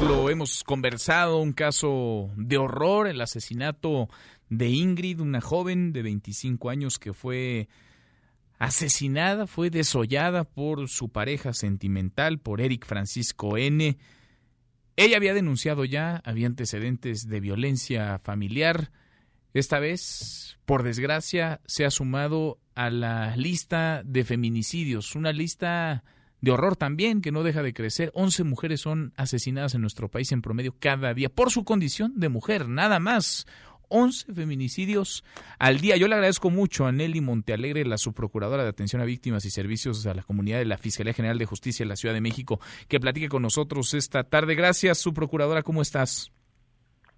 Lo hemos conversado, un caso de horror, el asesinato de Ingrid, una joven de 25 años que fue asesinada, fue desollada por su pareja sentimental, por Eric Francisco N. Ella había denunciado ya, había antecedentes de violencia familiar. Esta vez, por desgracia, se ha sumado a la lista de feminicidios, una lista de horror también que no deja de crecer. 11 mujeres son asesinadas en nuestro país en promedio cada día por su condición de mujer, nada más. 11 feminicidios al día. Yo le agradezco mucho a Nelly Montealegre, la subprocuradora de Atención a Víctimas y Servicios a la Comunidad de la Fiscalía General de Justicia de la Ciudad de México, que platique con nosotros esta tarde. Gracias, subprocuradora, ¿cómo estás?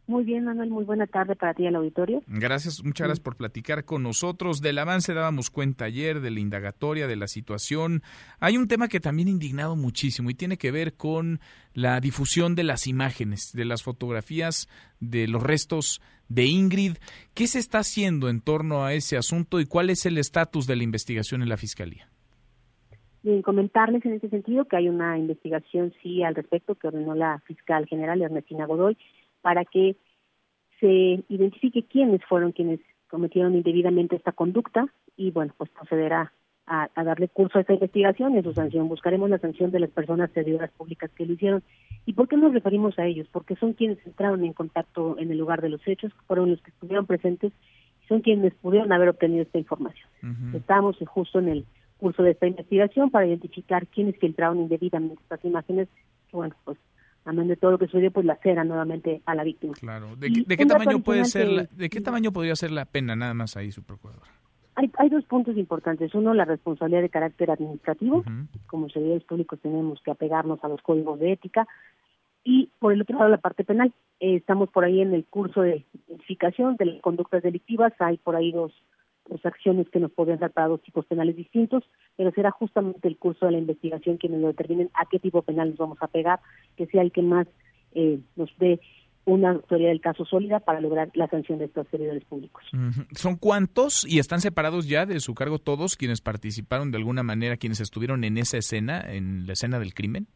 Muy bien, Manuel, muy buena tarde para ti al auditorio. Gracias, muchas gracias por platicar con nosotros. Del avance dábamos cuenta ayer, de la indagatoria, de la situación. Hay un tema que también ha indignado muchísimo y tiene que ver con la difusión de las imágenes, de las fotografías de los restos de Ingrid. ¿Qué se está haciendo en torno a ese asunto y cuál es el estatus de la investigación en la Fiscalía? Bien, comentarles en ese sentido que hay una investigación, sí, al respecto que ordenó la fiscal general Ernestina Godoy para que se identifique quiénes fueron quienes cometieron indebidamente esta conducta y bueno, pues procederá a, darle curso a esta investigación y a su sanción. Buscaremos la sanción de las personas servidoras públicas que lo hicieron. ¿Y por qué nos referimos a ellos? Porque son quienes entraron en contacto en el lugar de los hechos, fueron los que estuvieron presentes y son quienes pudieron haber obtenido esta información. Estamos justo en el curso de esta investigación para identificar quiénes filtraron indebidamente estas imágenes, que bueno, pues amén de todo lo que sucedió, pues la cera nuevamente a la víctima. Claro. ¿De, qué, tamaño puede ser, de qué tamaño podría ser la pena nada más ahí, su procurador? Hay, hay dos puntos importantes. Uno, la responsabilidad de carácter administrativo. Como servidores públicos tenemos que apegarnos a los códigos de ética. Y por el otro lado, la parte penal. Eh, estamos por ahí en el curso de identificación de las conductas delictivas. Hay por ahí dos pues, acciones que nos podrían dar para dos tipos penales distintos, pero será justamente el curso de la investigación quienes lo determinen a qué tipo penal nos vamos a pegar, que sea el que más eh, nos dé una autoridad del caso sólida para lograr la sanción de estos servidores públicos. ¿Son cuántos y están separados ya de su cargo todos quienes participaron de alguna manera, quienes estuvieron en esa escena, en la escena del crimen?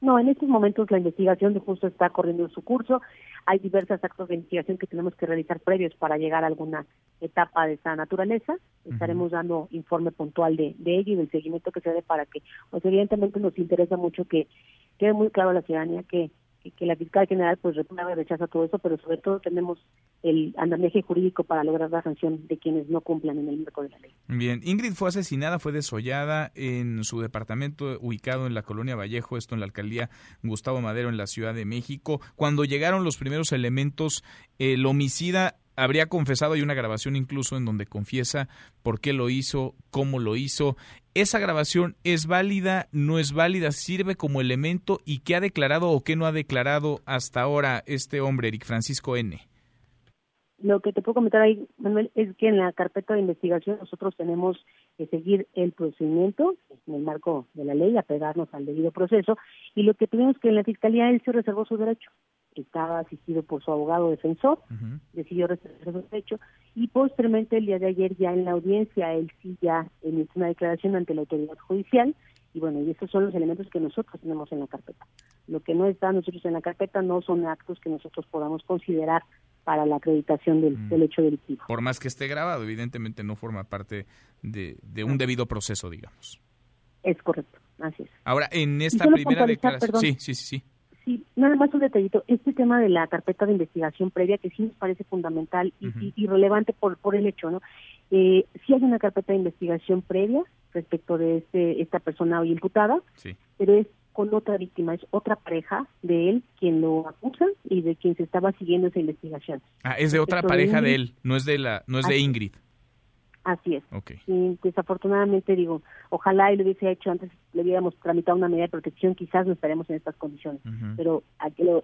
No, en estos momentos la investigación de justo está corriendo en su curso. Hay diversos actos de investigación que tenemos que realizar previos para llegar a alguna etapa de esa naturaleza. Estaremos dando informe puntual de, de ello y del seguimiento que se dé para que, pues evidentemente nos interesa mucho que quede muy claro a la ciudadanía que que, la fiscal general pues reprueba y rechaza todo eso, pero sobre todo tenemos el andamiaje jurídico para lograr la sanción de quienes no cumplan en el marco de la ley. Bien, Ingrid fue asesinada, fue desollada en su departamento ubicado en la colonia Vallejo, esto en la alcaldía Gustavo Madero en la Ciudad de México. Cuando llegaron los primeros elementos, el homicida habría confesado, hay una grabación incluso en donde confiesa por qué lo hizo, cómo lo hizo. ¿Esa grabación es válida, no es válida, sirve como elemento y qué ha declarado o qué no ha declarado hasta ahora este hombre, Eric Francisco N? Lo que te puedo comentar ahí, Manuel, es que en la carpeta de investigación nosotros tenemos que seguir el procedimiento en el marco de la ley, apegarnos al debido proceso, y lo que tuvimos que en la Fiscalía él se reservó su derecho estaba asistido por su abogado defensor, decidió reservar su derecho y posteriormente el día de ayer ya en la audiencia él sí ya emitió una declaración ante la autoridad judicial y bueno, y esos son los elementos que nosotros tenemos en la carpeta. Lo que no está nosotros en la carpeta no son actos que nosotros podamos considerar para la acreditación del, mm. hecho delictivo. Por más que esté grabado, evidentemente no forma parte de, un debido proceso, digamos. Es correcto, así es. Ahora, en esta primera declaración... Sí, sí, sí, sí. Sí, nada más un detallito. Este tema de la carpeta de investigación previa, que sí nos parece fundamental y, relevante por, por el hecho, ¿no? Eh, sí hay una carpeta de investigación previa respecto de este, esta persona hoy imputada, pero es con otra víctima, es otra pareja de él quien lo acusa y de quien se estaba siguiendo esa investigación. Ah, es de otra pareja de, él, no es de la, no es de Ingrid. Así es. Y desafortunadamente digo, ojalá y lo hubiese hecho antes, le hubiéramos tramitado una medida de protección, quizás no estaremos en estas condiciones. Pero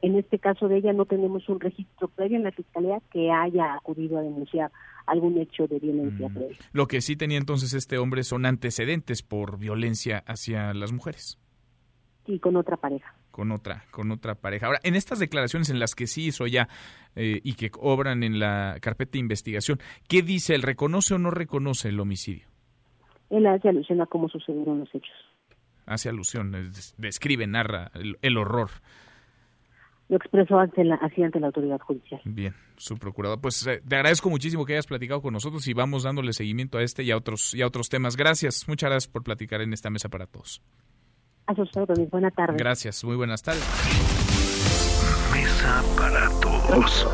en este caso de ella no tenemos un registro previo en la fiscalía que haya acudido a denunciar algún hecho de violencia previa. Lo que sí tenía entonces este hombre son antecedentes por violencia hacia las mujeres. Sí, con otra pareja con otra, con otra pareja. Ahora, en estas declaraciones en las que sí hizo ya eh, y que obran en la carpeta de investigación, ¿qué dice? ¿Él reconoce o no reconoce el homicidio? Él hace alusión a cómo sucedieron los hechos. hace alusión, describe, narra el, horror. Lo expresó ante la, así ante la autoridad judicial. Bien, su procurador. Pues eh, te agradezco muchísimo que hayas platicado con nosotros y vamos dándole seguimiento a este y a otros, y a otros temas. Gracias, muchas gracias por platicar en esta mesa para todos. A sus órdenes, buena tarde. Gracias, muy buenas tardes. Mesa para todos.